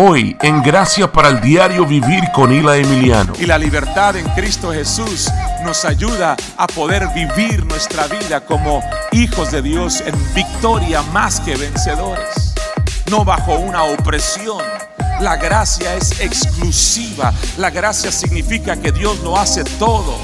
Hoy, en Gracia para el Diario Vivir con Ila Emiliano. Y la libertad en Cristo Jesús nos ayuda a poder vivir nuestra vida como hijos de Dios en victoria más que vencedores. No bajo una opresión. La gracia es exclusiva. La gracia significa que Dios lo hace todo.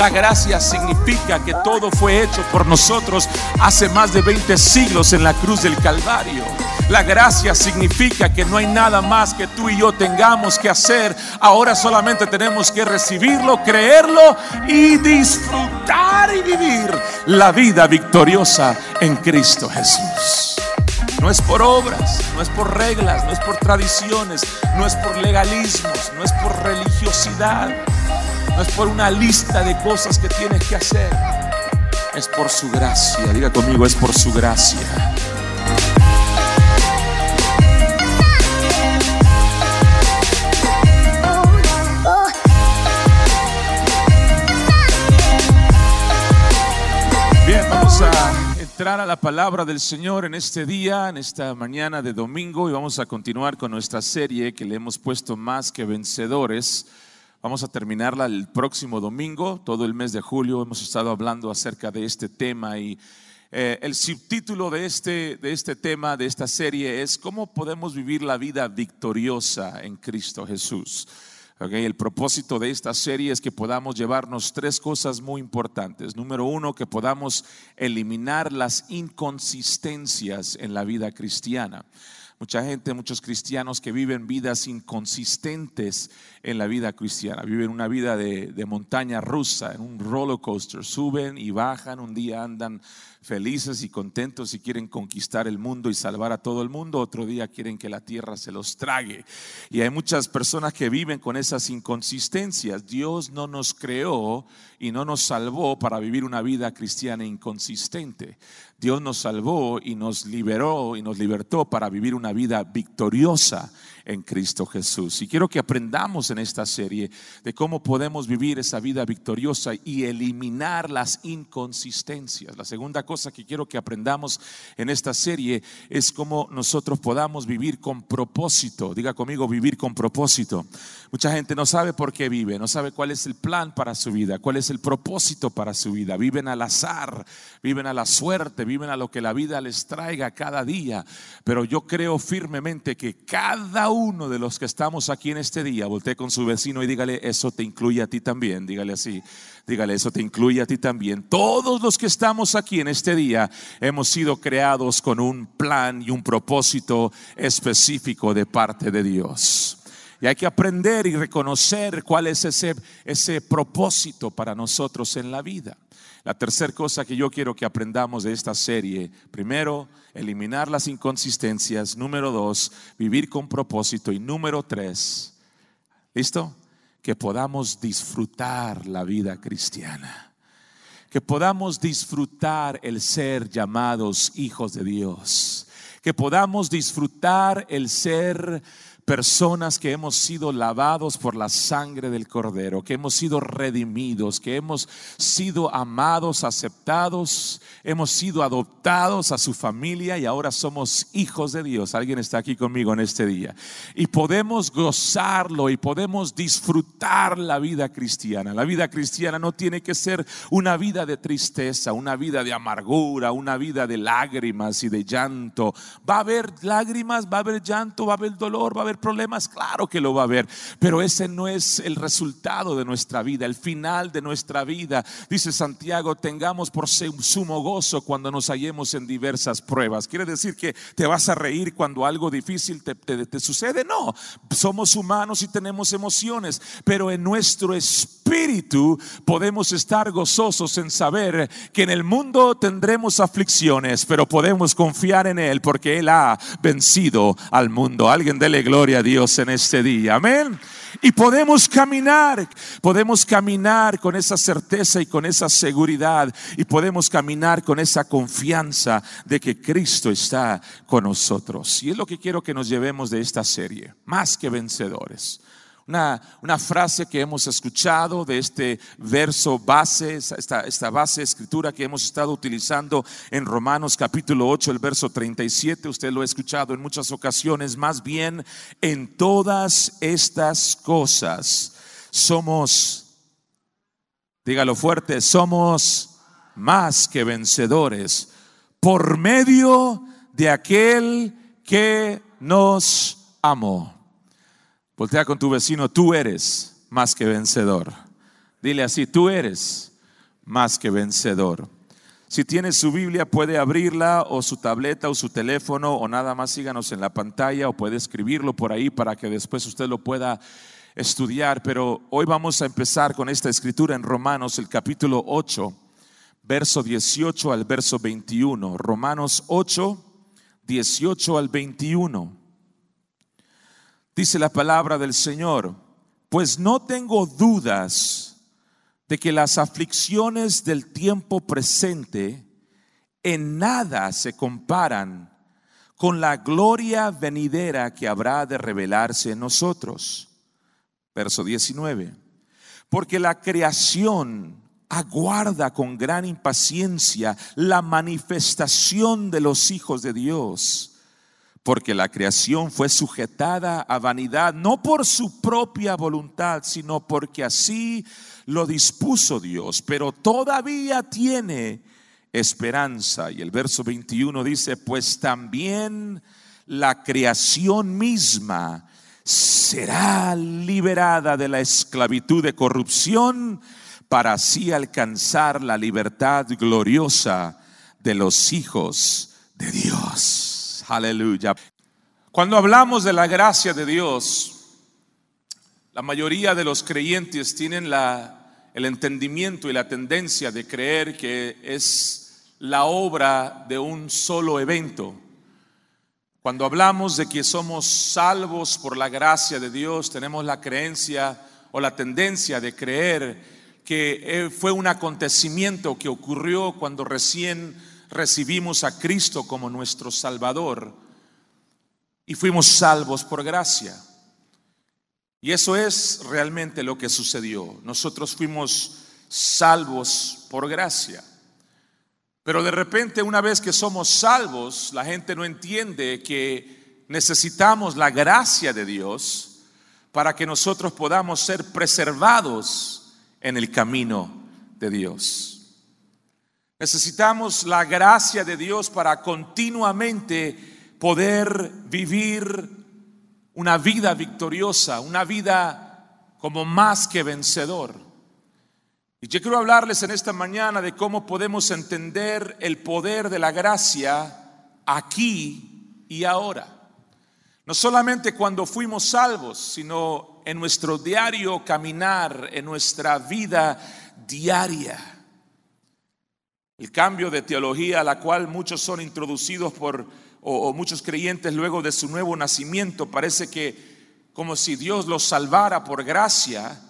La gracia significa que todo fue hecho por nosotros hace más de 20 siglos en la cruz del Calvario. La gracia significa que no hay nada más que tú y yo tengamos que hacer. Ahora solamente tenemos que recibirlo, creerlo y disfrutar y vivir la vida victoriosa en Cristo Jesús. No es por obras, no es por reglas, no es por tradiciones, no es por legalismos, no es por religiosidad, no es por una lista de cosas que tienes que hacer. Es por su gracia. Diga conmigo, es por su gracia. Bien, vamos a entrar a la palabra del Señor en este día, en esta mañana de domingo, y vamos a continuar con nuestra serie que le hemos puesto más que vencedores. Vamos a terminarla el próximo domingo, todo el mes de julio hemos estado hablando acerca de este tema y eh, el subtítulo de este, de este tema, de esta serie es ¿Cómo podemos vivir la vida victoriosa en Cristo Jesús? El propósito de esta serie es que podamos llevarnos tres cosas muy importantes. Número uno, que podamos eliminar las inconsistencias en la vida cristiana. Mucha gente, muchos cristianos que viven vidas inconsistentes en la vida cristiana, viven una vida de, montaña rusa, en un roller coaster, suben y bajan, un día andan felices y contentos y quieren conquistar el mundo y salvar a todo el mundo, otro día quieren que la tierra se los trague. Y hay muchas personas que viven con esas inconsistencias. Dios no nos creó y no nos salvó para vivir una vida cristiana inconsistente. Dios nos salvó y nos liberó y nos libertó para vivir una vida victoriosa en Cristo Jesús. Y quiero que aprendamos en esta serie de cómo podemos vivir esa vida victoriosa y eliminar las inconsistencias. La segunda cosa que quiero que aprendamos en esta serie es cómo nosotros podamos vivir con propósito. Diga conmigo, vivir con propósito. Mucha gente no sabe por qué vive, no sabe cuál es el plan para su vida, cuál es el propósito para su vida. Viven al azar, viven a la suerte, viven a lo que la vida les traiga cada día. Pero yo creo firmemente que cada uno de los que estamos aquí en este día, voltee con su vecino y dígale, eso te incluye a ti también, dígale así, dígale, eso te incluye a ti también. Todos los que estamos aquí en este día hemos sido creados con un plan y un propósito específico de parte de Dios. Y hay que aprender y reconocer cuál es ese, ese propósito para nosotros en la vida. La tercera cosa que yo quiero que aprendamos de esta serie, primero, eliminar las inconsistencias. Número dos, vivir con propósito. Y número tres, ¿listo? Que podamos disfrutar la vida cristiana. Que podamos disfrutar el ser llamados hijos de Dios. Que podamos disfrutar el ser personas que hemos sido lavados por la sangre del Cordero, que hemos sido redimidos, que hemos sido amados, aceptados, hemos sido adoptados a su familia y ahora somos hijos de Dios. Alguien está aquí conmigo en este día. Y podemos gozarlo y podemos disfrutar la vida cristiana. La vida cristiana no tiene que ser una vida de tristeza, una vida de amargura, una vida de lágrimas y de llanto. Va a haber lágrimas, va a haber llanto, va a haber dolor, va a haber problemas, claro que lo va a haber, pero ese no es el resultado de nuestra vida, el final de nuestra vida. Dice Santiago, tengamos por sumo gozo cuando nos hallemos en diversas pruebas. ¿Quiere decir que te vas a reír cuando algo difícil te, te, te sucede? No, somos humanos y tenemos emociones, pero en nuestro espíritu podemos estar gozosos en saber que en el mundo tendremos aflicciones, pero podemos confiar en Él porque Él ha vencido al mundo. Alguien dele gloria a Dios en este día. Amén. Y podemos caminar, podemos caminar con esa certeza y con esa seguridad y podemos caminar con esa confianza de que Cristo está con nosotros. Y es lo que quiero que nos llevemos de esta serie, más que vencedores. Una, frase que hemos escuchado de este verso base, esta, esta base de escritura que hemos estado utilizando en Romanos capítulo 8, el verso 37. Usted lo ha escuchado en muchas ocasiones. Más bien, en todas estas cosas somos, dígalo fuerte, somos más que vencedores por medio de aquel que nos amó. Voltea con tu vecino, tú eres más que vencedor. Dile así, tú eres más que vencedor. Si tiene su Biblia, puede abrirla o su tableta o su teléfono o nada más síganos en la pantalla o puede escribirlo por ahí para que después usted lo pueda estudiar. Pero hoy vamos a empezar con esta escritura en Romanos, el capítulo 8, verso 18 al verso 21. Romanos 8, 18 al 21. Dice la palabra del Señor, pues no tengo dudas de que las aflicciones del tiempo presente en nada se comparan con la gloria venidera que habrá de revelarse en nosotros. Verso 19. Porque la creación aguarda con gran impaciencia la manifestación de los hijos de Dios porque la creación fue sujetada a vanidad, no por su propia voluntad, sino porque así lo dispuso Dios, pero todavía tiene esperanza. Y el verso 21 dice, pues también la creación misma será liberada de la esclavitud de corrupción para así alcanzar la libertad gloriosa de los hijos de Dios. Aleluya. Cuando hablamos de la gracia de Dios, la mayoría de los creyentes tienen la, el entendimiento y la tendencia de creer que es la obra de un solo evento. Cuando hablamos de que somos salvos por la gracia de Dios, tenemos la creencia o la tendencia de creer que eh, fue un acontecimiento que ocurrió cuando recién recibimos a Cristo como nuestro Salvador y fuimos salvos por gracia. Y eso es realmente lo que sucedió. Nosotros fuimos salvos por gracia. Pero de repente una vez que somos salvos, la gente no entiende que necesitamos la gracia de Dios para que nosotros podamos ser preservados en el camino de Dios. Necesitamos la gracia de Dios para continuamente poder vivir una vida victoriosa, una vida como más que vencedor. Y yo quiero hablarles en esta mañana de cómo podemos entender el poder de la gracia aquí y ahora. No solamente cuando fuimos salvos, sino en nuestro diario caminar, en nuestra vida diaria. El cambio de teología a la cual muchos son introducidos por, o, muchos creyentes luego de su nuevo nacimiento, parece que como si Dios los salvara por gracia,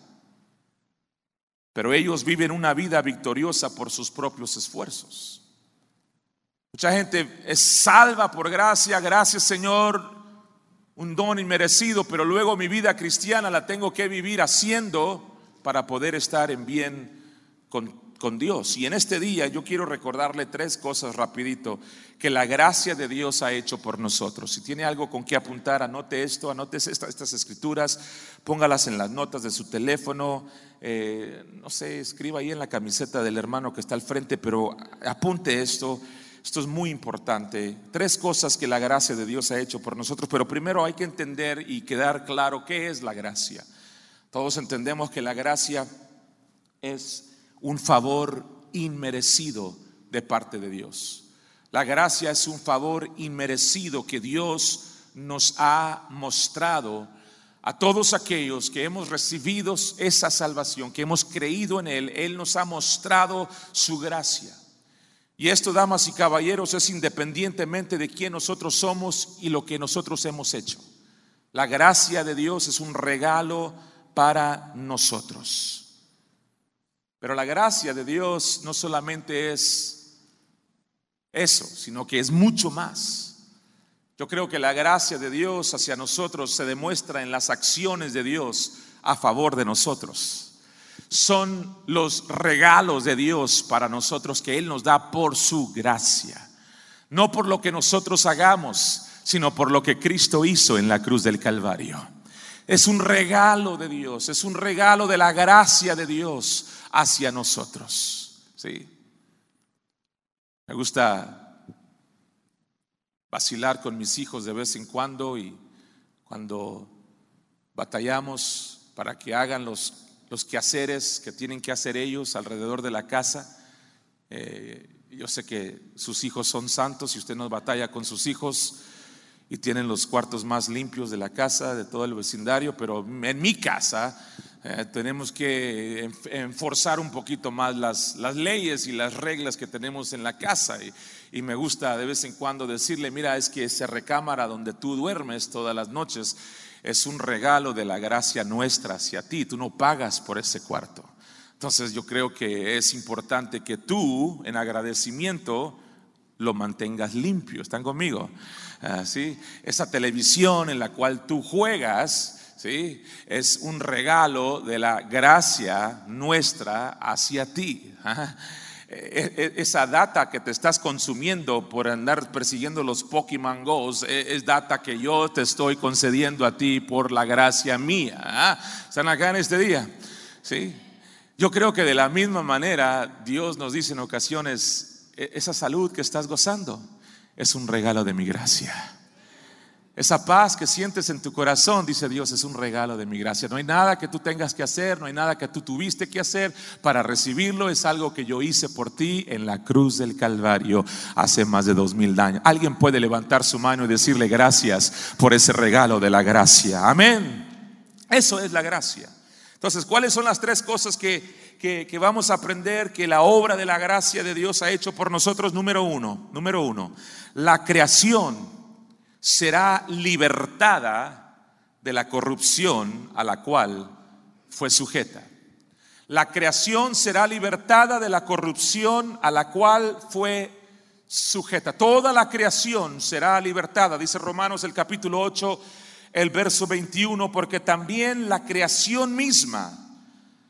pero ellos viven una vida victoriosa por sus propios esfuerzos. Mucha gente es salva por gracia, gracias Señor, un don inmerecido, pero luego mi vida cristiana la tengo que vivir haciendo para poder estar en bien con con Dios. Y en este día yo quiero recordarle tres cosas rapidito que la gracia de Dios ha hecho por nosotros. Si tiene algo con que apuntar, anote esto, anote estas escrituras, póngalas en las notas de su teléfono, eh, no sé, escriba ahí en la camiseta del hermano que está al frente, pero apunte esto. Esto es muy importante. Tres cosas que la gracia de Dios ha hecho por nosotros, pero primero hay que entender y quedar claro qué es la gracia. Todos entendemos que la gracia es un favor inmerecido de parte de Dios. La gracia es un favor inmerecido que Dios nos ha mostrado a todos aquellos que hemos recibido esa salvación, que hemos creído en Él. Él nos ha mostrado su gracia. Y esto, damas y caballeros, es independientemente de quién nosotros somos y lo que nosotros hemos hecho. La gracia de Dios es un regalo para nosotros. Pero la gracia de Dios no solamente es eso, sino que es mucho más. Yo creo que la gracia de Dios hacia nosotros se demuestra en las acciones de Dios a favor de nosotros. Son los regalos de Dios para nosotros que Él nos da por su gracia. No por lo que nosotros hagamos, sino por lo que Cristo hizo en la cruz del Calvario. Es un regalo de Dios, es un regalo de la gracia de Dios hacia nosotros. ¿sí? Me gusta vacilar con mis hijos de vez en cuando y cuando batallamos para que hagan los, los quehaceres que tienen que hacer ellos alrededor de la casa. Eh, yo sé que sus hijos son santos y usted no batalla con sus hijos y tienen los cuartos más limpios de la casa, de todo el vecindario, pero en mi casa eh, tenemos que enforzar un poquito más las, leyes y las reglas que tenemos en la casa. Y, y, me gusta de vez en cuando decirle, mira, es que esa recámara donde tú duermes todas las noches es un regalo de la gracia nuestra hacia ti. Tú no pagas por ese cuarto. Entonces yo creo que es importante que tú, en agradecimiento, lo mantengas limpio. ¿Están conmigo? Ah, ¿Sí? Esa televisión en la cual tú juegas, ¿sí? Es un regalo de la gracia nuestra hacia ti. E, e, esa data que te estás consumiendo por andar persiguiendo los Pokémon Go's e, es data que yo te estoy concediendo a ti por la gracia mía. ¿ah? ¿Están acá en este día? ¿Sí? Yo creo que de la misma manera Dios nos dice en ocasiones, e, esa salud que estás gozando es un regalo de mi gracia. Esa paz que sientes en tu corazón, dice Dios, es un regalo de mi gracia. No hay nada que tú tengas que hacer, no hay nada que tú tuviste que hacer para recibirlo. Es algo que yo hice por ti en la cruz del Calvario hace más de dos mil años. Alguien puede levantar su mano y decirle gracias por ese regalo de la gracia. Amén. Eso es la gracia. Entonces, ¿cuáles son las tres cosas que que, vamos a aprender que la obra de la gracia de Dios ha hecho por nosotros, número uno, número uno, la creación será libertada de la corrupción a la cual fue sujeta. La creación será libertada de la corrupción a la cual fue sujeta. Toda la creación será libertada, dice Romanos el capítulo 8, el verso 21, porque también la creación misma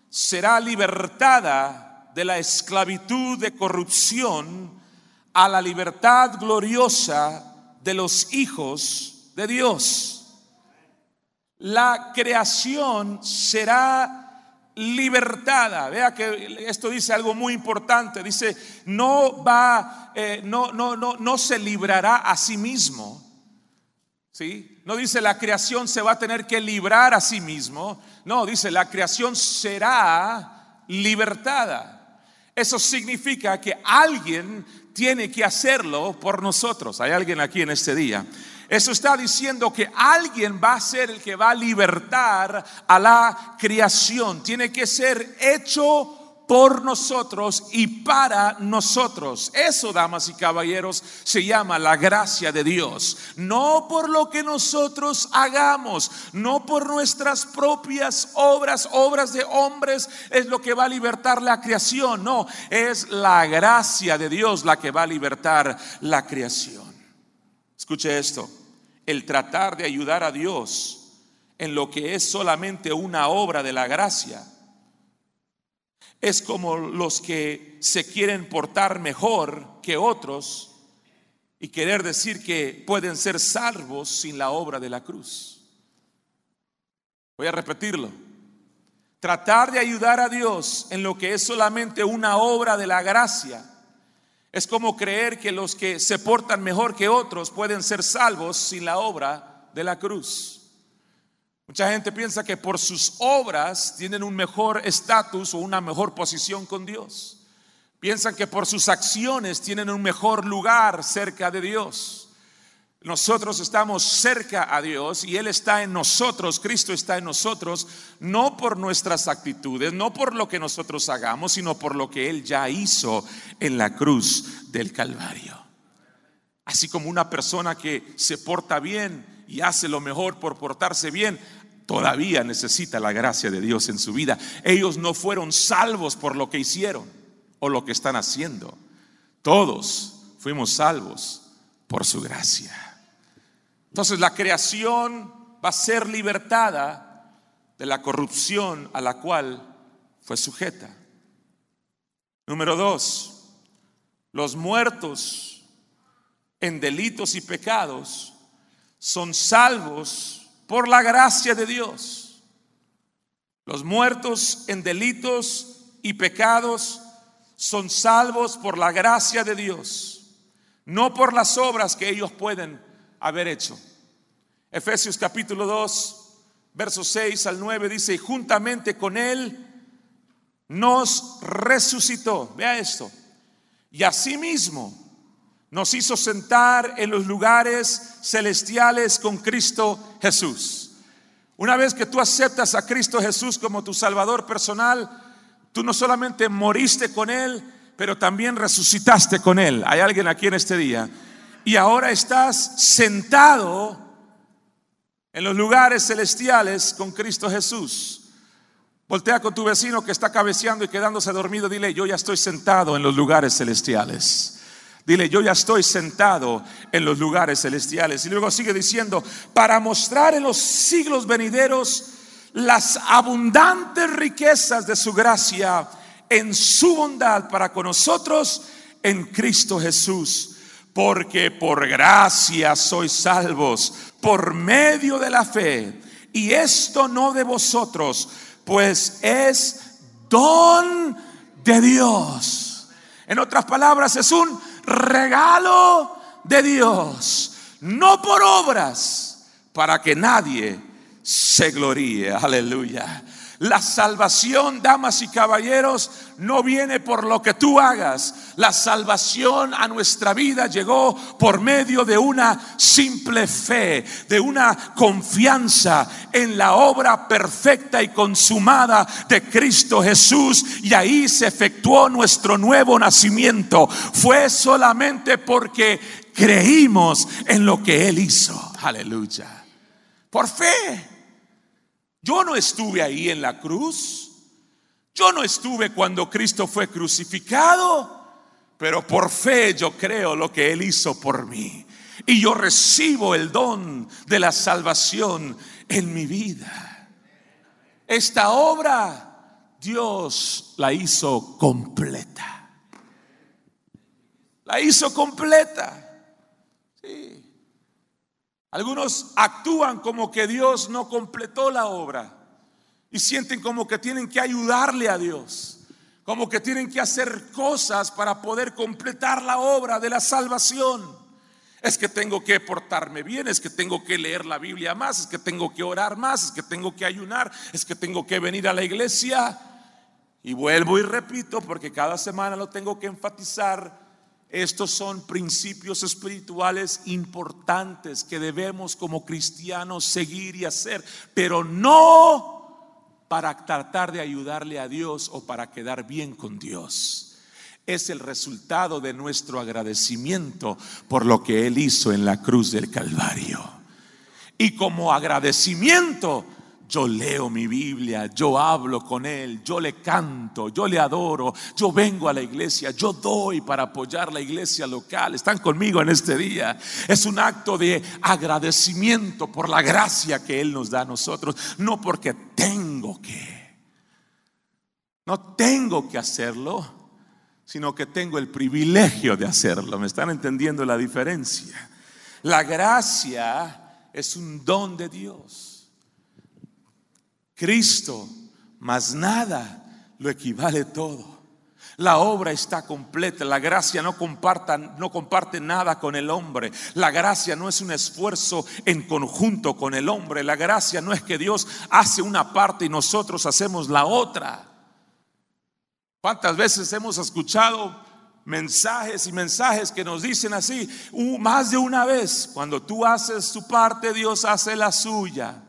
será libertada de la esclavitud de corrupción a la libertad gloriosa de los hijos de Dios. La creación será libertada. Vea que esto dice algo muy importante. Dice, no va, eh, no, no, no, no se librará a sí mismo. No dice la creación se va a tener que librar a sí mismo, no, dice, la creación será libertada. Eso significa que alguien tiene que hacerlo por nosotros. Hay alguien aquí en este día. Eso está diciendo que alguien va a ser el que va a libertar a la creación. Tiene que ser hecho por nosotros y para nosotros. Eso, damas y caballeros, se llama la gracia de Dios. No por lo que nosotros hagamos, no por nuestras propias obras, obras de hombres, es lo que va a libertar la creación. No, es la gracia de Dios la que va a libertar la creación. Escuche esto, el tratar de ayudar a Dios en lo que es solamente una obra de la gracia es como los que se quieren portar mejor que otros y querer decir que pueden ser salvos sin la obra de la cruz. Voy a repetirlo. Tratar de ayudar a Dios en lo que es solamente una obra de la gracia es como creer que los que se portan mejor que otros pueden ser salvos sin la obra de la cruz. Mucha gente piensa que por sus obras tienen un mejor estatus o una mejor posición con Dios. Piensan que por sus acciones tienen un mejor lugar cerca de Dios. Nosotros estamos cerca a Dios y Él está en nosotros, Cristo está en nosotros, no por nuestras actitudes, no por lo que nosotros hagamos, sino por lo que Él ya hizo en la cruz del Calvario. Así como una persona que se porta bien y hace lo mejor por portarse bien, todavía necesita la gracia de Dios en su vida. Ellos no fueron salvos por lo que hicieron o lo que están haciendo. Todos fuimos salvos por su gracia. Entonces la creación va a ser libertada de la corrupción a la cual fue sujeta. Número dos, los muertos en delitos y pecados son salvos por la gracia de Dios. Los muertos en delitos y pecados son salvos por la gracia de Dios, no por las obras que ellos pueden haber hecho. Efesios capítulo 2, versos 6 al 9 dice, y juntamente con Él nos resucitó. Vea esto. Y asimismo nos hizo sentar en los lugares celestiales con Cristo Jesús. Una vez que tú aceptas a Cristo Jesús como tu Salvador personal, tú no solamente moriste con Él, pero también resucitaste con Él. Hay alguien aquí en este día. Y ahora estás sentado en los lugares celestiales con Cristo Jesús. Voltea con tu vecino que está cabeceando y quedándose dormido. Dile, yo ya estoy sentado en los lugares celestiales. Dile, yo ya estoy sentado en los lugares celestiales. Y luego sigue diciendo, para mostrar en los siglos venideros las abundantes riquezas de su gracia en su bondad para con nosotros en Cristo Jesús. Porque por gracia sois salvos por medio de la fe. Y esto no de vosotros pues es don de Dios. En otras palabras, es un regalo de Dios, no por obras, para que nadie se gloríe. Aleluya. La salvación, damas y caballeros, no viene por lo que tú hagas. La salvación a nuestra vida llegó por medio de una simple fe, de una confianza en la obra perfecta y consumada de Cristo Jesús. Y ahí se efectuó nuestro nuevo nacimiento. Fue solamente porque creímos en lo que Él hizo. Aleluya. Por fe. Yo no estuve ahí en la cruz. Yo no estuve cuando Cristo fue crucificado. Pero por fe yo creo lo que Él hizo por mí. Y yo recibo el don de la salvación en mi vida. Esta obra Dios la hizo completa. La hizo completa. Algunos actúan como que Dios no completó la obra y sienten como que tienen que ayudarle a Dios, como que tienen que hacer cosas para poder completar la obra de la salvación. Es que tengo que portarme bien, es que tengo que leer la Biblia más, es que tengo que orar más, es que tengo que ayunar, es que tengo que venir a la iglesia. Y vuelvo y repito, porque cada semana lo tengo que enfatizar, estos son principios espirituales importantes que debemos como cristianos seguir y hacer, pero no para tratar de ayudarle a Dios o para quedar bien con Dios. Es el resultado de nuestro agradecimiento por lo que Él hizo en la cruz del Calvario. Y como agradecimiento yo leo mi Biblia, yo hablo con Él, yo le canto, yo le adoro, yo vengo a la iglesia, yo doy para apoyar la iglesia local. Están conmigo en este día. Es un acto de agradecimiento por la gracia que Él nos da a nosotros, no porque tengo que. No tengo que hacerlo, sino que tengo el privilegio de hacerlo. ¿Me están entendiendo la diferencia? La gracia es un don de Dios. Cristo, más nada lo equivale todo. La obra está completa. La gracia no, comparta, no comparte nada con el hombre. La gracia no es un esfuerzo en conjunto con el hombre. La gracia no es que Dios hace una parte y nosotros hacemos la otra. ¿Cuántas veces hemos escuchado mensajes y mensajes que nos dicen así? más de una vez, cuando tú haces tu parte, Dios hace la suya.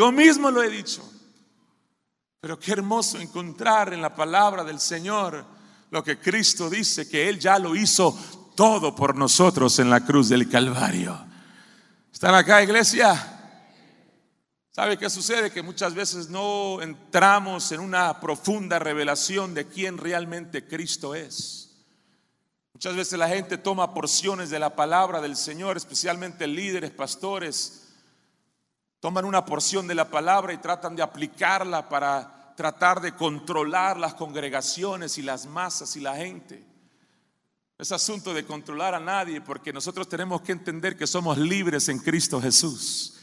Yo mismo lo he dicho. Pero qué hermoso encontrar en la palabra del Señor lo que Cristo dice, que Él ya lo hizo todo por nosotros en la cruz del Calvario. ¿Están acá, iglesia? ¿Sabe qué sucede? Que muchas veces no entramos en una profunda revelación de quién realmente Cristo es. Muchas veces la gente toma porciones de la palabra del Señor, especialmente líderes, pastores, toman una porción de la palabra y tratan de aplicarla para tratar de controlar las congregaciones y las masas y la gente. Es asunto de controlar a nadie porque nosotros tenemos que entender que somos libres en Cristo Jesús.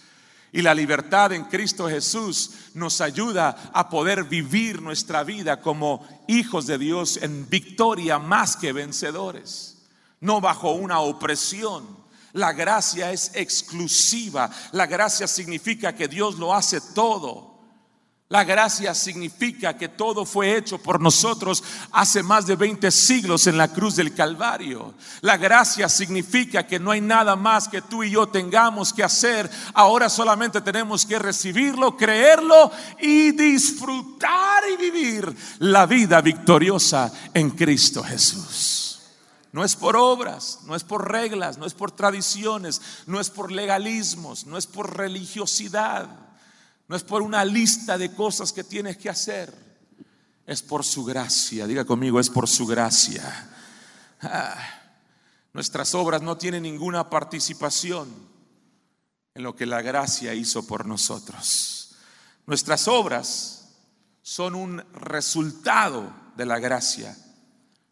Y la libertad en Cristo Jesús nos ayuda a poder vivir nuestra vida como hijos de Dios en victoria más que vencedores, no bajo una opresión. La gracia es exclusiva. La gracia significa que Dios lo hace todo. La gracia significa que todo fue hecho por nosotros hace más de 20 siglos en la cruz del Calvario. La gracia significa que no hay nada más que tú y yo tengamos que hacer. Ahora solamente tenemos que recibirlo, creerlo y disfrutar y vivir la vida victoriosa en Cristo Jesús. No es por obras, no es por reglas, no es por tradiciones, no es por legalismos, no es por religiosidad no es por una lista de cosas que tienes que hacer. Es por su gracia. Diga conmigo, es por su gracia. Ah, nuestras obras no tienen ninguna participación en lo que la gracia hizo por nosotros. Nuestras obras son un resultado de la gracia,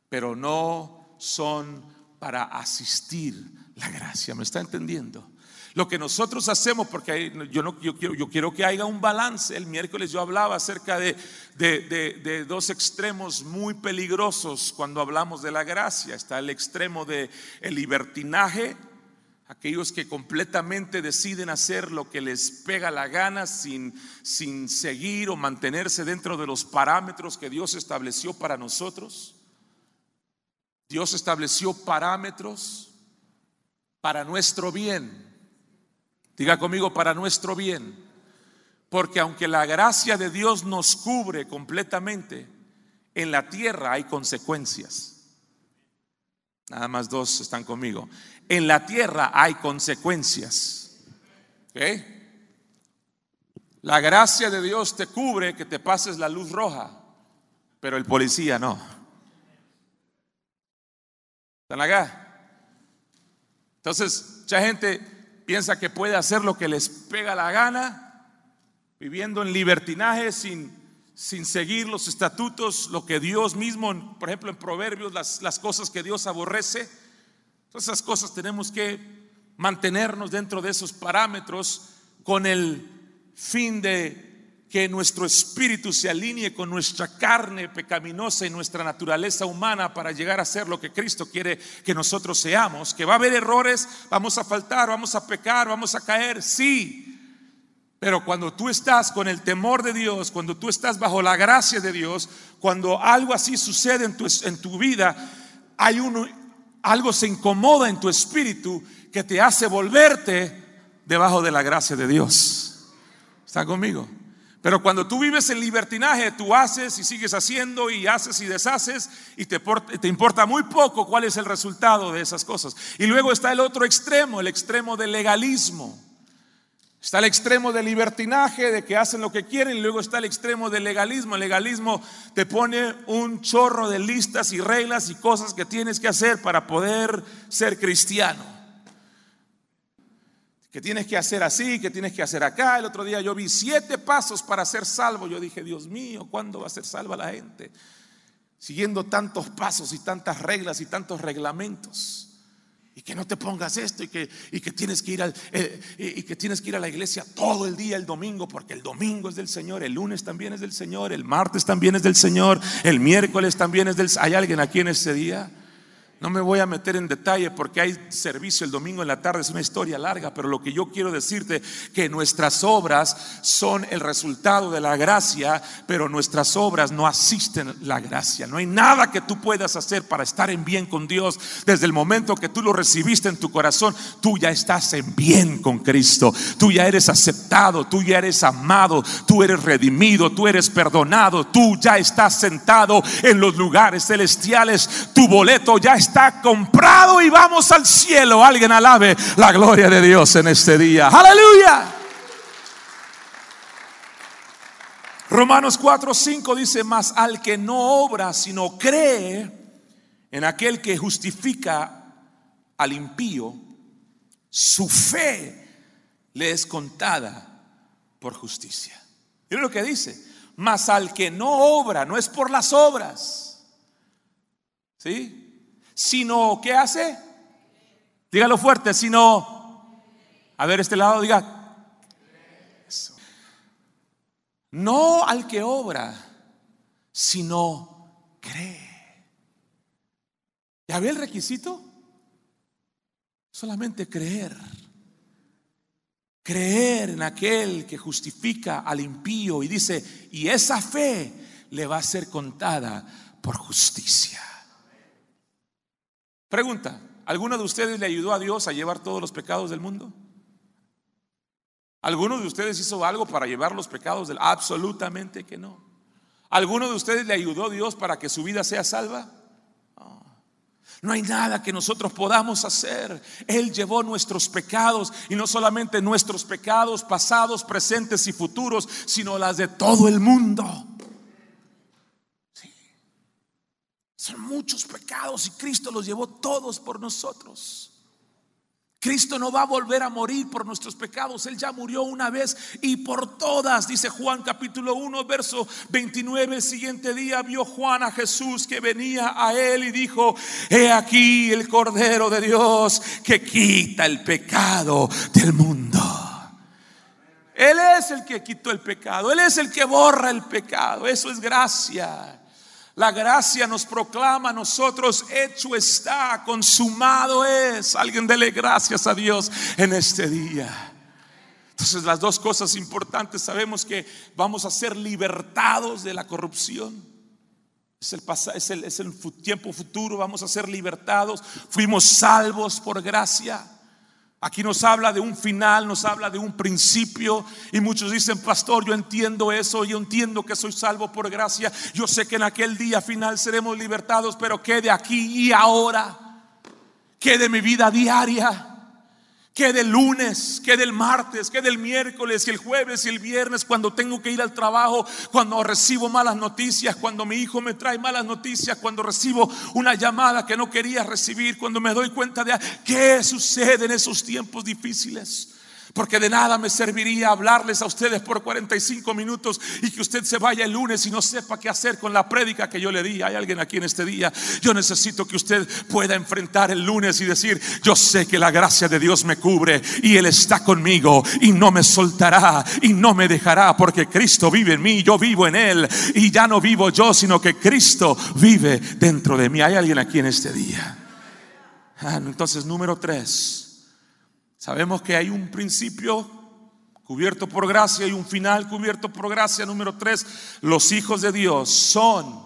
pero no son para asistir la gracia. ¿Me está entendiendo? Lo que nosotros hacemos, porque yo, no, quiero, yo quiero que haya un balance. El miércoles yo hablaba acerca de, dos extremos muy peligrosos cuando hablamos de la gracia. Está el extremo del el libertinaje, aquellos que completamente deciden hacer lo que les pega la gana sin seguir o mantenerse dentro de los parámetros que Dios estableció para nosotros. Dios estableció parámetros para nuestro bien. Diga conmigo, para nuestro bien. Porque aunque la gracia de Dios nos cubre completamente, en la tierra hay consecuencias. Nada más dos están conmigo. En la tierra hay consecuencias. La gracia de Dios te cubre que te pases la luz roja, pero el policía no. ¿Están acá? Entonces, mucha gente piensa que puede hacer lo que les pega la gana, viviendo en libertinaje sin, sin seguir los estatutos, lo que Dios mismo, por ejemplo en Proverbios, las, las cosas que Dios aborrece. Todas esas cosas tenemos que mantenernos dentro de esos parámetros con el fin de que nuestro espíritu se alinee con nuestra carne pecaminosa y nuestra naturaleza humana para llegar a ser lo que Cristo quiere que nosotros seamos. Que va a haber errores, vamos a faltar, vamos a pecar, vamos a caer, sí. Pero cuando tú estás con el temor de Dios, cuando tú estás bajo la gracia de Dios, cuando algo así sucede en tu, en tu vida, hay uno, algo se incomoda en tu espíritu que te hace volverte debajo de la gracia de Dios. ¿Está conmigo? Pero cuando tú vives en libertinaje, tú haces y sigues haciendo y haces y deshaces y te, te, importa muy poco cuál es el resultado de esas cosas. Y luego está el otro extremo, el extremo del legalismo. Está el extremo del libertinaje, de que hacen lo que quieren, y luego está el extremo del legalismo. El legalismo te pone un chorro de listas y reglas y cosas que tienes que hacer para poder ser cristiano que tienes que hacer así, que tienes que hacer acá. El otro día yo vi siete pasos para ser salvo. Yo dije, Dios mío, ¿cuándo va a ser salva la gente? Siguiendo tantos pasos y tantas reglas y tantos reglamentos. Y que no te pongas esto y que, y que tienes que ir al, eh, y que tienes que ir a la iglesia todo el día el domingo, porque el domingo es del Señor, el lunes también es del Señor, el martes también es del Señor, el miércoles también es del ¿Hay alguien aquí en ese día? No me voy a meter en detalle porque hay servicio el domingo en la tarde, es una historia larga, pero lo que yo quiero decirte que nuestras obras son el resultado de la gracia, pero nuestras obras no asisten la gracia. No hay nada que tú puedas hacer para estar en bien con Dios. Desde el momento que tú lo recibiste en tu corazón, tú ya estás en bien con Cristo. Tú ya eres aceptado, tú ya eres amado, tú eres redimido, tú eres perdonado, tú ya estás sentado en los lugares celestiales. Tu boleto ya está está comprado y vamos al cielo. Alguien alabe la gloria de Dios en este día. Aleluya. Romanos 4, 5 dice, más al que no obra, sino cree en aquel que justifica al impío, su fe le es contada por justicia. Mira lo que dice, mas al que no obra, no es por las obras, ¿sí? Sino, ¿qué hace? Dígalo fuerte, sino, a ver este lado, diga, no al que obra, sino cree. ¿Ya ve el requisito? Solamente creer. Creer en aquel que justifica al impío y dice, y esa fe le va a ser contada por justicia. Pregunta, ¿alguno de ustedes le ayudó a Dios a llevar todos los pecados del mundo? ¿Alguno de ustedes hizo algo para llevar los pecados del Absolutamente que no. ¿Alguno de ustedes le ayudó a Dios para que su vida sea salva? No hay nada que nosotros podamos hacer. Él llevó nuestros pecados y no solamente nuestros pecados pasados, presentes y futuros, sino las de todo el mundo. Son muchos pecados y Cristo los llevó todos por nosotros. Cristo no va a volver a morir por nuestros pecados. Él ya murió una vez y por todas, dice Juan capítulo 1, verso 29. El siguiente día vio Juan a Jesús que venía a él y dijo, he aquí el Cordero de Dios que quita el pecado del mundo. Él es el que quitó el pecado, Él es el que borra el pecado. Eso es gracia. La gracia nos proclama a nosotros, hecho está, consumado es. Alguien dele gracias a Dios en este día. Entonces las dos cosas importantes, sabemos que vamos a ser libertados de la corrupción. Es el, es el, es el tiempo futuro, vamos a ser libertados. Fuimos salvos por gracia. Aquí nos habla de un final, nos habla de un principio. Y muchos dicen, pastor, yo entiendo eso, yo entiendo que soy salvo por gracia. Yo sé que en aquel día final seremos libertados, pero ¿qué de aquí y ahora? ¿Qué de mi vida diaria? ¿Qué del lunes? ¿Qué del martes? ¿Qué del miércoles y el jueves y el viernes cuando tengo que ir al trabajo? Cuando recibo malas noticias, cuando mi hijo me trae malas noticias, cuando recibo una llamada que no quería recibir, cuando me doy cuenta de qué sucede en esos tiempos difíciles. Porque de nada me serviría hablarles a ustedes por 45 minutos y que usted se vaya el lunes y no sepa qué hacer con la prédica que yo le di. Hay alguien aquí en este día. Yo necesito que usted pueda enfrentar el lunes y decir, yo sé que la gracia de Dios me cubre y Él está conmigo y no me soltará y no me dejará porque Cristo vive en mí, yo vivo en Él y ya no vivo yo, sino que Cristo vive dentro de mí. Hay alguien aquí en este día. Ah, entonces, número tres. Sabemos que hay un principio cubierto por gracia y un final cubierto por gracia. Número tres, los hijos de Dios son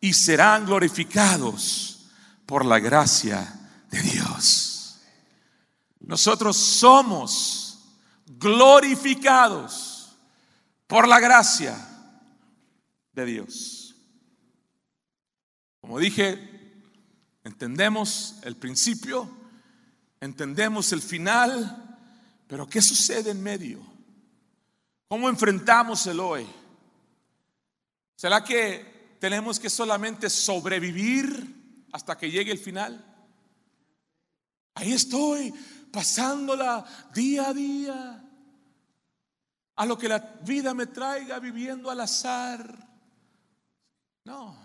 y serán glorificados por la gracia de Dios. Nosotros somos glorificados por la gracia de Dios. Como dije, entendemos el principio entendemos el final, pero ¿qué sucede en medio? ¿Cómo enfrentamos el hoy? ¿Será que tenemos que solamente sobrevivir hasta que llegue el final? Ahí estoy, pasándola día a día, a lo que la vida me traiga, viviendo al azar. No,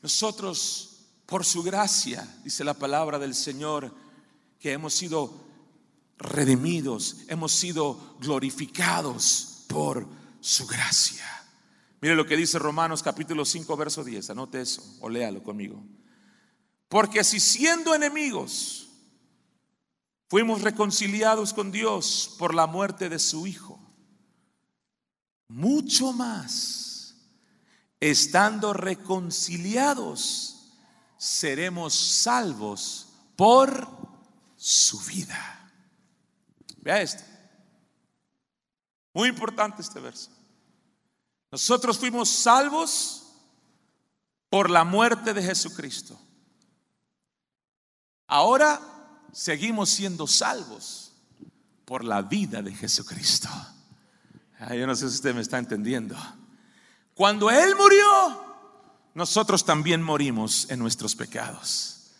nosotros, por su gracia, dice la palabra del Señor, que hemos sido redimidos, hemos sido glorificados por su gracia. Mire lo que dice Romanos capítulo 5, verso 10. Anote eso o léalo conmigo. Porque si siendo enemigos fuimos reconciliados con Dios por la muerte de su Hijo, mucho más, estando reconciliados, seremos salvos por su vida. Vea esto. Muy importante este verso. Nosotros fuimos salvos por la muerte de Jesucristo. Ahora seguimos siendo salvos por la vida de Jesucristo. yo no sé si usted me está entendiendo. Cuando Él murió, nosotros también morimos en nuestros pecados.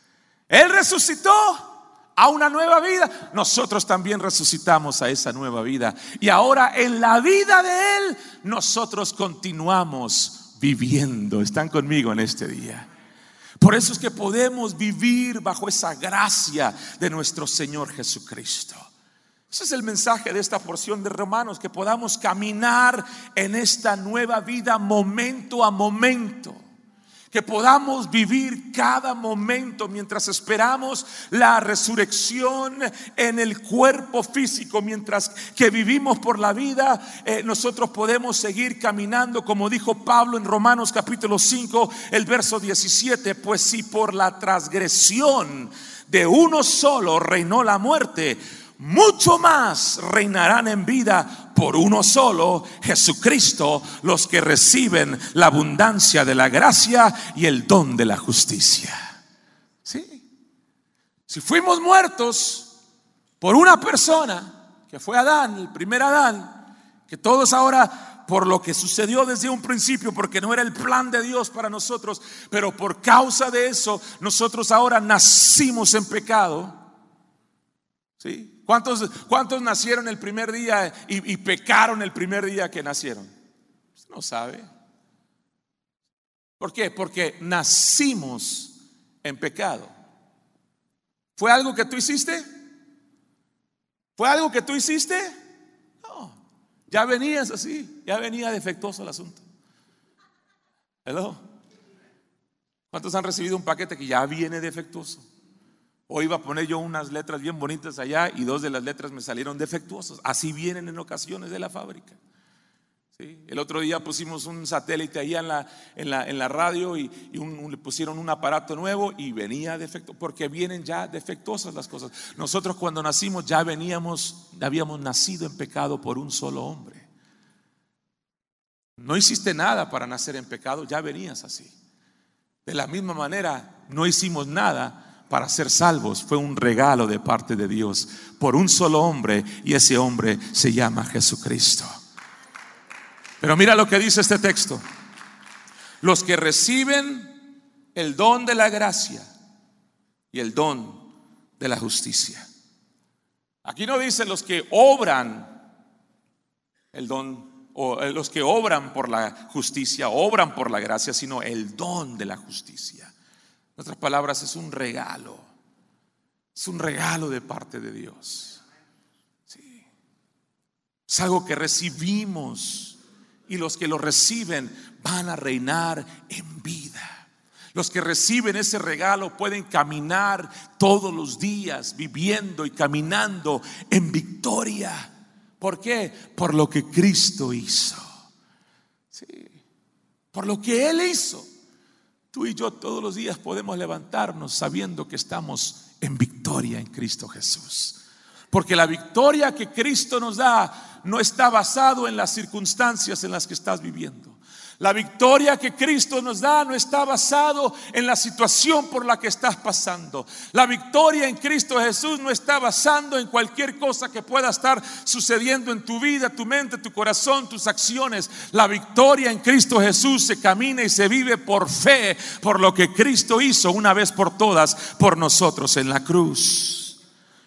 Él resucitó a una nueva vida, nosotros también resucitamos a esa nueva vida. Y ahora en la vida de Él, nosotros continuamos viviendo. Están conmigo en este día. Por eso es que podemos vivir bajo esa gracia de nuestro Señor Jesucristo. Ese es el mensaje de esta porción de Romanos, que podamos caminar en esta nueva vida momento a momento que podamos vivir cada momento mientras esperamos la resurrección en el cuerpo físico, mientras que vivimos por la vida, eh, nosotros podemos seguir caminando, como dijo Pablo en Romanos capítulo 5, el verso 17, pues si por la transgresión de uno solo reinó la muerte, mucho más reinarán en vida por uno solo, Jesucristo, los que reciben la abundancia de la gracia y el don de la justicia. ¿Sí? Si fuimos muertos por una persona, que fue Adán, el primer Adán, que todos ahora por lo que sucedió desde un principio, porque no era el plan de Dios para nosotros, pero por causa de eso nosotros ahora nacimos en pecado. ¿Sí? ¿Cuántos, cuántos nacieron el primer día y, pecaron el primer día que nacieron? no sabe. ¿Por qué? Porque nacimos en pecado. ¿Fue algo que tú hiciste? ¿Fue algo que tú hiciste? No. Ya venías así, ya venía defectuoso el asunto. Hello. ¿Cuántos han recibido un paquete que ya viene defectuoso? O iba a poner yo unas letras bien bonitas allá y dos de las letras me salieron defectuosas. Así vienen en ocasiones de la fábrica. El otro día pusimos un satélite allá en la, en la, en la radio y, le pusieron un aparato nuevo y venía defecto, porque vienen ya defectuosas las cosas. Nosotros cuando nacimos ya veníamos, habíamos nacido en pecado por un solo hombre. No hiciste nada para nacer en pecado, ya venías así. De la misma manera, no hicimos nada para ser salvos fue un regalo de parte de Dios por un solo hombre y ese hombre se llama Jesucristo. Pero mira lo que dice este texto. Los que reciben el don de la gracia y el don de la justicia. Aquí no dice los que obran el don o eh, los que obran por la justicia, obran por la gracia, sino el don de la justicia. En otras palabras, es un regalo. Es un regalo de parte de Dios. Sí. Es algo que recibimos y los que lo reciben van a reinar en vida. Los que reciben ese regalo pueden caminar todos los días viviendo y caminando en victoria. ¿Por qué? Por lo que Cristo hizo. Sí. Por lo que Él hizo. Tú y yo todos los días podemos levantarnos sabiendo que estamos en victoria en Cristo Jesús. Porque la victoria que Cristo nos da no está basado en las circunstancias en las que estás viviendo. La victoria que Cristo nos da no está basado en la situación por la que estás pasando. La victoria en Cristo Jesús no está basando en cualquier cosa que pueda estar sucediendo en tu vida, tu mente, tu corazón, tus acciones. La victoria en Cristo Jesús se camina y se vive por fe, por lo que Cristo hizo una vez por todas por nosotros en la cruz.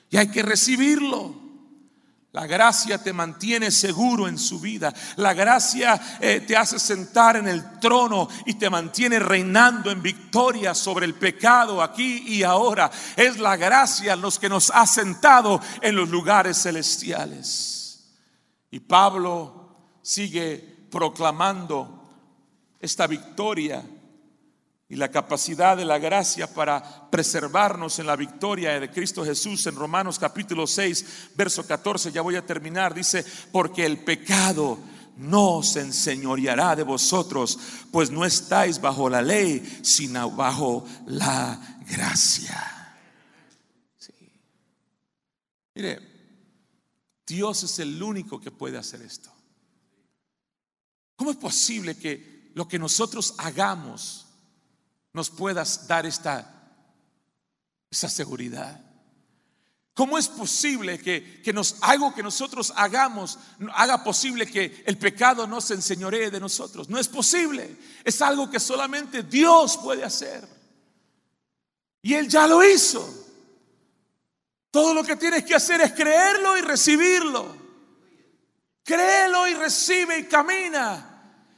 Y hay que recibirlo. La gracia te mantiene seguro en su vida. La gracia eh, te hace sentar en el trono y te mantiene reinando en victoria sobre el pecado aquí y ahora. Es la gracia los que nos ha sentado en los lugares celestiales. Y Pablo sigue proclamando esta victoria y la capacidad de la gracia para preservarnos en la victoria de Cristo Jesús en Romanos capítulo 6, verso 14, ya voy a terminar, dice, porque el pecado no se enseñoreará de vosotros, pues no estáis bajo la ley, sino bajo la gracia. Mire, Dios es el único que puede hacer esto. ¿Cómo es posible que lo que nosotros hagamos nos puedas dar esta, seguridad. ¿Cómo es posible que, que, nos, algo que nosotros hagamos haga posible que el pecado no se enseñoree de nosotros? No es posible. Es algo que solamente Dios puede hacer. Y Él ya lo hizo. Todo lo que tienes que hacer es creerlo y recibirlo. Créelo y recibe y camina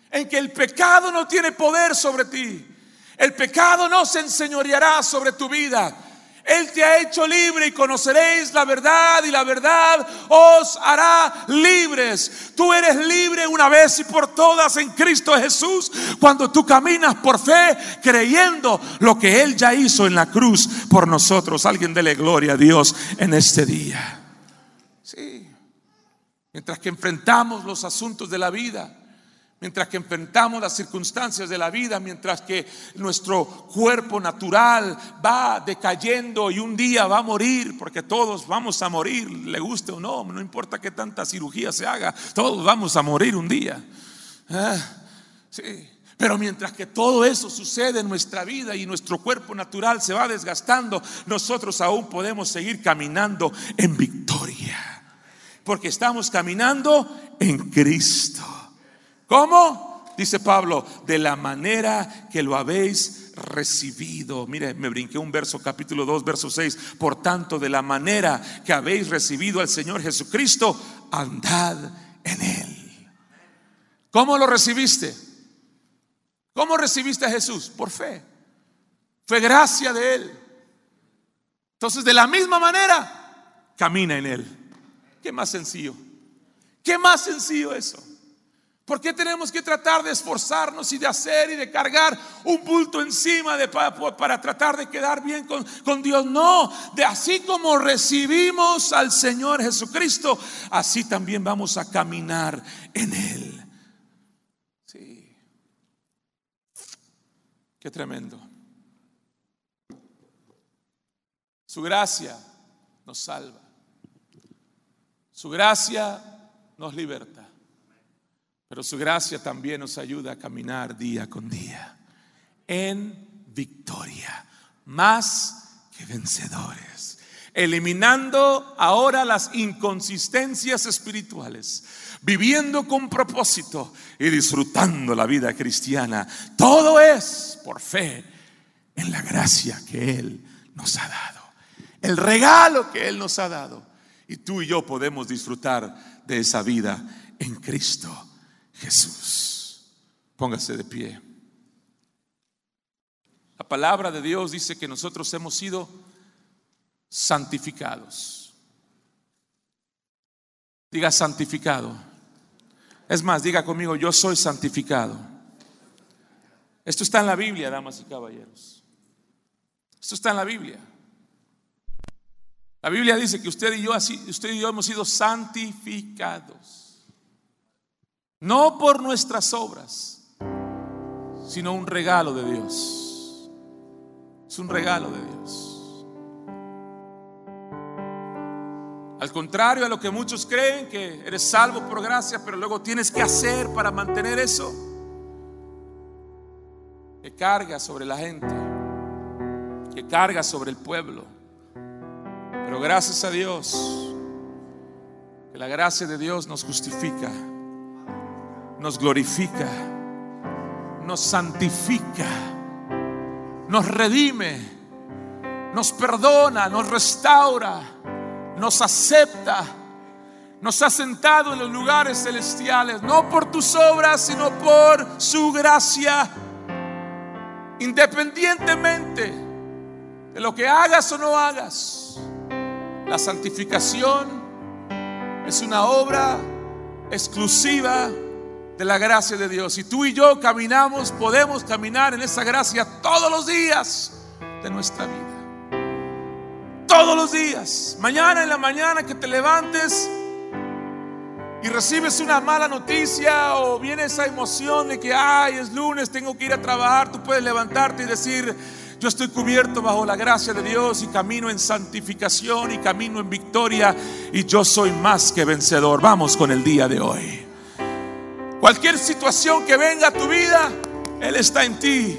en que el pecado no tiene poder sobre ti. El pecado no se enseñoreará sobre tu vida. Él te ha hecho libre y conoceréis la verdad y la verdad os hará libres. Tú eres libre una vez y por todas en Cristo Jesús cuando tú caminas por fe creyendo lo que Él ya hizo en la cruz por nosotros. Alguien dele gloria a Dios en este día. Sí. Mientras que enfrentamos los asuntos de la vida, mientras que enfrentamos las circunstancias de la vida, mientras que nuestro cuerpo natural va decayendo y un día va a morir, porque todos vamos a morir, le guste o no, no importa qué tanta cirugía se haga, todos vamos a morir un día. Ah, pero mientras que todo eso sucede en nuestra vida y nuestro cuerpo natural se va desgastando, nosotros aún podemos seguir caminando en victoria. Porque estamos caminando en Cristo. ¿Cómo? Dice Pablo, de la manera que lo habéis recibido. Mire, me brinqué un verso, capítulo 2, verso 6. Por tanto, de la manera que habéis recibido al Señor Jesucristo, andad en Él. ¿Cómo lo recibiste? ¿Cómo recibiste a Jesús? Por fe. Fue gracia de Él. Entonces, de la misma manera, camina en Él. ¿Qué más sencillo? ¿Qué más sencillo eso? ¿Por qué tenemos que tratar de esforzarnos y de hacer y de cargar un bulto encima de, para, tratar de quedar bien con, con Dios? No, de así como recibimos al Señor Jesucristo, así también vamos a caminar en Él. Sí. Qué tremendo. Su gracia nos salva. Su gracia nos liberta. Pero su gracia también nos ayuda a caminar día con día en victoria, más que vencedores, eliminando ahora las inconsistencias espirituales, viviendo con propósito y disfrutando la vida cristiana. Todo es por fe en la gracia que Él nos ha dado, el regalo que Él nos ha dado. Y tú y yo podemos disfrutar de esa vida en Cristo Jesús. Póngase de pie. La palabra de Dios dice que nosotros hemos sido santificados. Diga santificado. Es más, diga conmigo, yo soy santificado. Esto está en la Biblia, damas y caballeros. Esto está en la Biblia. La Biblia dice que usted y yo, usted y yo hemos sido santificados no por nuestras obras, sino un regalo de Dios. Es un regalo de Dios. Al contrario a lo que muchos creen, que eres salvo por gracia, pero luego tienes que hacer para mantener eso, que carga sobre la gente, que carga sobre el pueblo. Pero gracias a Dios, que la gracia de Dios nos justifica nos glorifica, nos santifica, nos redime, nos perdona, nos restaura, nos acepta, nos ha sentado en los lugares celestiales, no por tus obras, sino por su gracia, independientemente de lo que hagas o no hagas. La santificación es una obra exclusiva de la gracia de Dios. Y tú y yo caminamos, podemos caminar en esa gracia todos los días de nuestra vida. Todos los días. Mañana en la mañana que te levantes y recibes una mala noticia o viene esa emoción de que, ay, es lunes, tengo que ir a trabajar, tú puedes levantarte y decir, yo estoy cubierto bajo la gracia de Dios y camino en santificación y camino en victoria y yo soy más que vencedor. Vamos con el día de hoy. Cualquier situación que venga a tu vida, Él está en ti.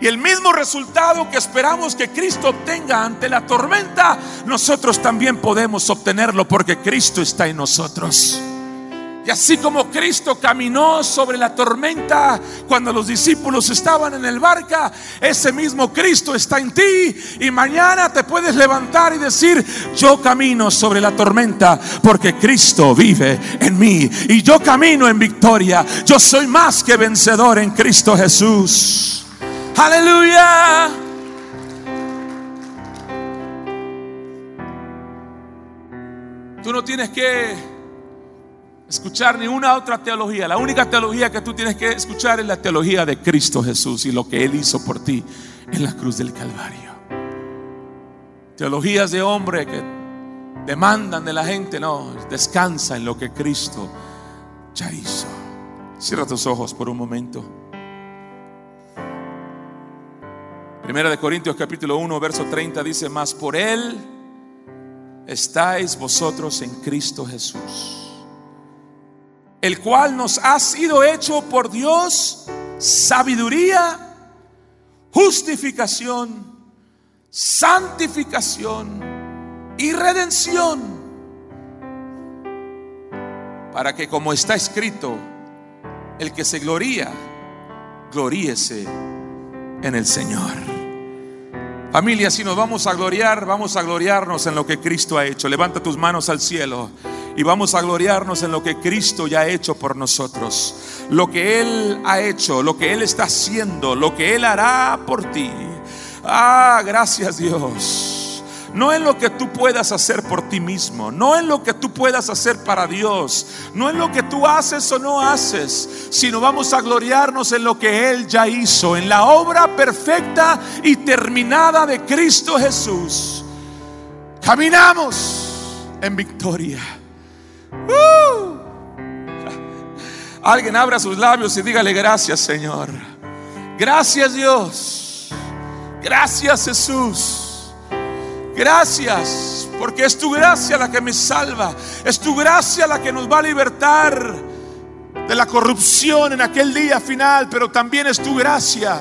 Y el mismo resultado que esperamos que Cristo obtenga ante la tormenta, nosotros también podemos obtenerlo porque Cristo está en nosotros. Y así como Cristo caminó sobre la tormenta cuando los discípulos estaban en el barca, ese mismo Cristo está en ti y mañana te puedes levantar y decir, yo camino sobre la tormenta porque Cristo vive en mí y yo camino en victoria. Yo soy más que vencedor en Cristo Jesús. Aleluya. Tú no tienes que escuchar ni una otra teología. La única teología que tú tienes que escuchar es la teología de Cristo Jesús y lo que Él hizo por ti en la cruz del Calvario. Teologías de hombre que demandan de la gente, no, descansa en lo que Cristo ya hizo. Cierra tus ojos por un momento. Primera de Corintios capítulo 1, verso 30 dice, más por Él estáis vosotros en Cristo Jesús el cual nos ha sido hecho por Dios sabiduría, justificación, santificación y redención, para que como está escrito, el que se gloría, gloríese en el Señor. Familia, si nos vamos a gloriar, vamos a gloriarnos en lo que Cristo ha hecho. Levanta tus manos al cielo y vamos a gloriarnos en lo que Cristo ya ha hecho por nosotros. Lo que Él ha hecho, lo que Él está haciendo, lo que Él hará por ti. Ah, gracias Dios. No en lo que tú puedas hacer por ti mismo, no en lo que tú puedas hacer para Dios, no en lo que tú haces o no haces, sino vamos a gloriarnos en lo que Él ya hizo, en la obra perfecta y terminada de Cristo Jesús. Caminamos en victoria. Uh. Alguien abra sus labios y dígale gracias Señor. Gracias Dios. Gracias Jesús. Gracias porque es tu gracia la que me salva. Es tu gracia la que nos va a libertar de la corrupción en aquel día final. Pero también es tu gracia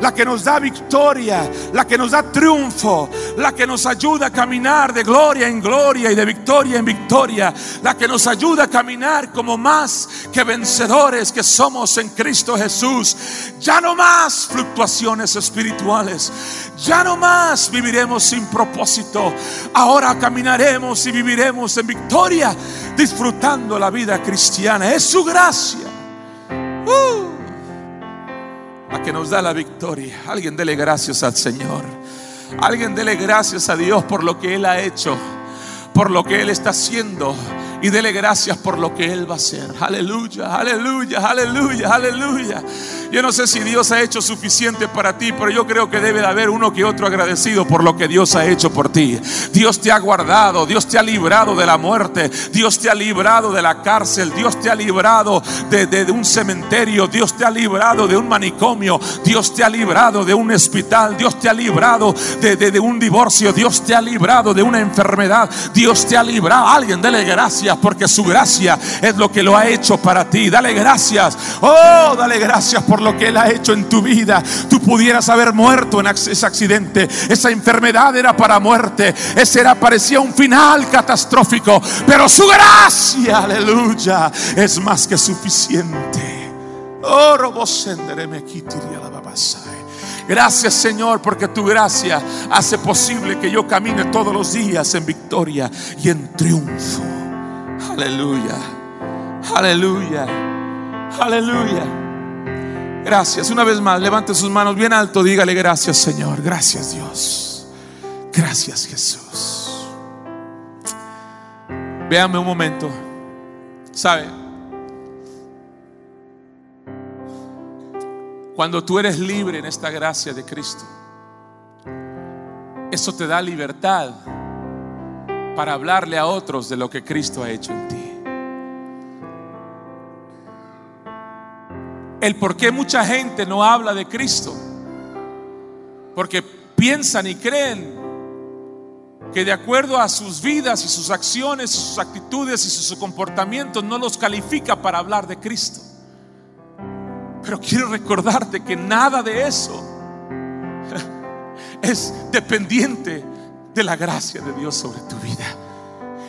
la que nos da victoria, la que nos da triunfo, la que nos ayuda a caminar de gloria en gloria y de victoria en victoria, la que nos ayuda a caminar como más que vencedores que somos en Cristo Jesús. Ya no más fluctuaciones espirituales, ya no más viviremos sin propósito, ahora caminaremos y viviremos en victoria, disfrutando la vida cristiana. Es su gracia. Uh a que nos da la victoria. Alguien dele gracias al Señor. Alguien dele gracias a Dios por lo que Él ha hecho, por lo que Él está haciendo y dele gracias por lo que Él va a hacer. Aleluya, aleluya, aleluya, aleluya. Yo no sé si Dios ha hecho suficiente para ti, pero yo creo que debe de haber uno que otro agradecido por lo que Dios ha hecho por ti. Dios te ha guardado, Dios te ha librado de la muerte, Dios te ha librado de la cárcel, Dios te ha librado de, un cementerio, Dios te ha librado de un manicomio, Dios te ha librado de un hospital, Dios te ha librado de, un divorcio, Dios te ha librado de una enfermedad, Dios te ha librado. Alguien dele gracias porque su gracia es lo que lo ha hecho para ti. Dale gracias. Oh, dale gracias por lo que Él ha hecho en tu vida. Tú pudieras haber muerto en ese accidente. Esa enfermedad era para muerte. Ese era, parecía un final catastrófico. Pero su gracia, aleluya, es más que suficiente. Oh, Gracias Señor porque tu gracia hace posible que yo camine todos los días en victoria y en triunfo. Aleluya, aleluya, aleluya. Gracias. Una vez más, levante sus manos bien alto. Dígale gracias, Señor. Gracias, Dios. Gracias, Jesús. Véame un momento. ¿Sabe? Cuando tú eres libre en esta gracia de Cristo, eso te da libertad para hablarle a otros de lo que Cristo ha hecho en ti. El por qué mucha gente no habla de Cristo. Porque piensan y creen que de acuerdo a sus vidas y sus acciones, sus actitudes y sus comportamientos no los califica para hablar de Cristo. Pero quiero recordarte que nada de eso es dependiente de la gracia de Dios sobre tu vida.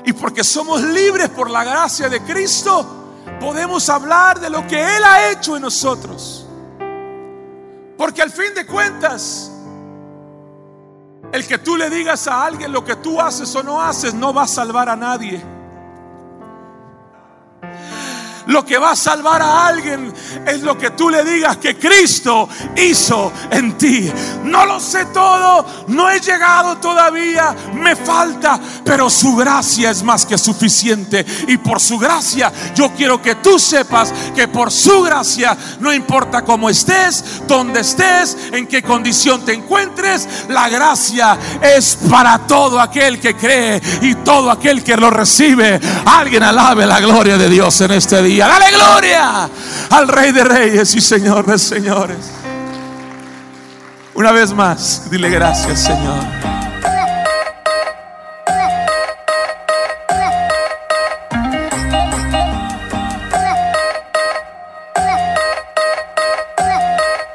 Y porque somos libres por la gracia de Cristo, podemos hablar de lo que Él ha hecho en nosotros. Porque al fin de cuentas, el que tú le digas a alguien lo que tú haces o no haces no va a salvar a nadie. Lo que va a salvar a alguien es lo que tú le digas que Cristo hizo en ti. No lo sé todo, no he llegado todavía, me falta, pero su gracia es más que suficiente. Y por su gracia yo quiero que tú sepas que por su gracia, no importa cómo estés, dónde estés, en qué condición te encuentres, la gracia es para todo aquel que cree y todo aquel que lo recibe. Alguien alabe la gloria de Dios en este día. Dale gloria al Rey de Reyes y Señor de Señores. Una vez más, dile gracias, Señor.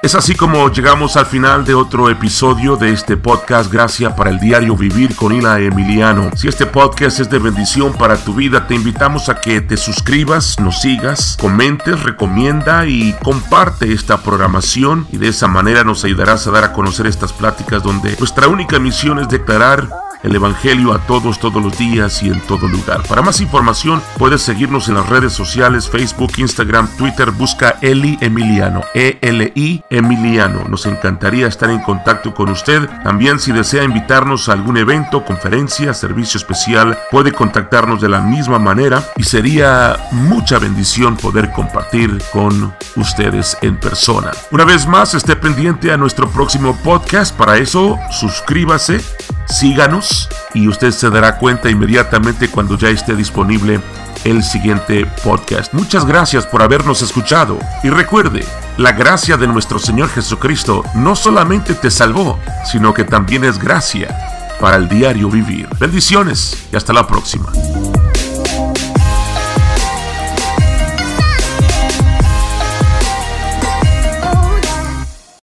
Es así como llegamos al final de otro episodio de este podcast Gracias para el diario Vivir con Ila Emiliano. Si este podcast es de bendición para tu vida, te invitamos a que te suscribas, nos sigas, comentes, recomienda y comparte esta programación y de esa manera nos ayudarás a dar a conocer estas pláticas donde nuestra única misión es declarar el Evangelio a todos, todos los días y en todo lugar. Para más información puedes seguirnos en las redes sociales, Facebook, Instagram, Twitter, busca Eli Emiliano, E-L-I Emiliano. Nos encantaría estar en contacto con usted. También si desea invitarnos a algún evento, conferencia, servicio especial, puede contactarnos de la misma manera y sería mucha bendición poder compartir con ustedes en persona. Una vez más, esté pendiente a nuestro próximo podcast. Para eso, suscríbase síganos y usted se dará cuenta inmediatamente cuando ya esté disponible el siguiente podcast. Muchas gracias por habernos escuchado y recuerde, la gracia de nuestro Señor Jesucristo no solamente te salvó, sino que también es gracia para el diario vivir. Bendiciones y hasta la próxima.